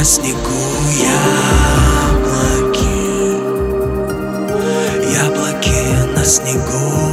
На снегу. Яблоки, яблоки на снегу.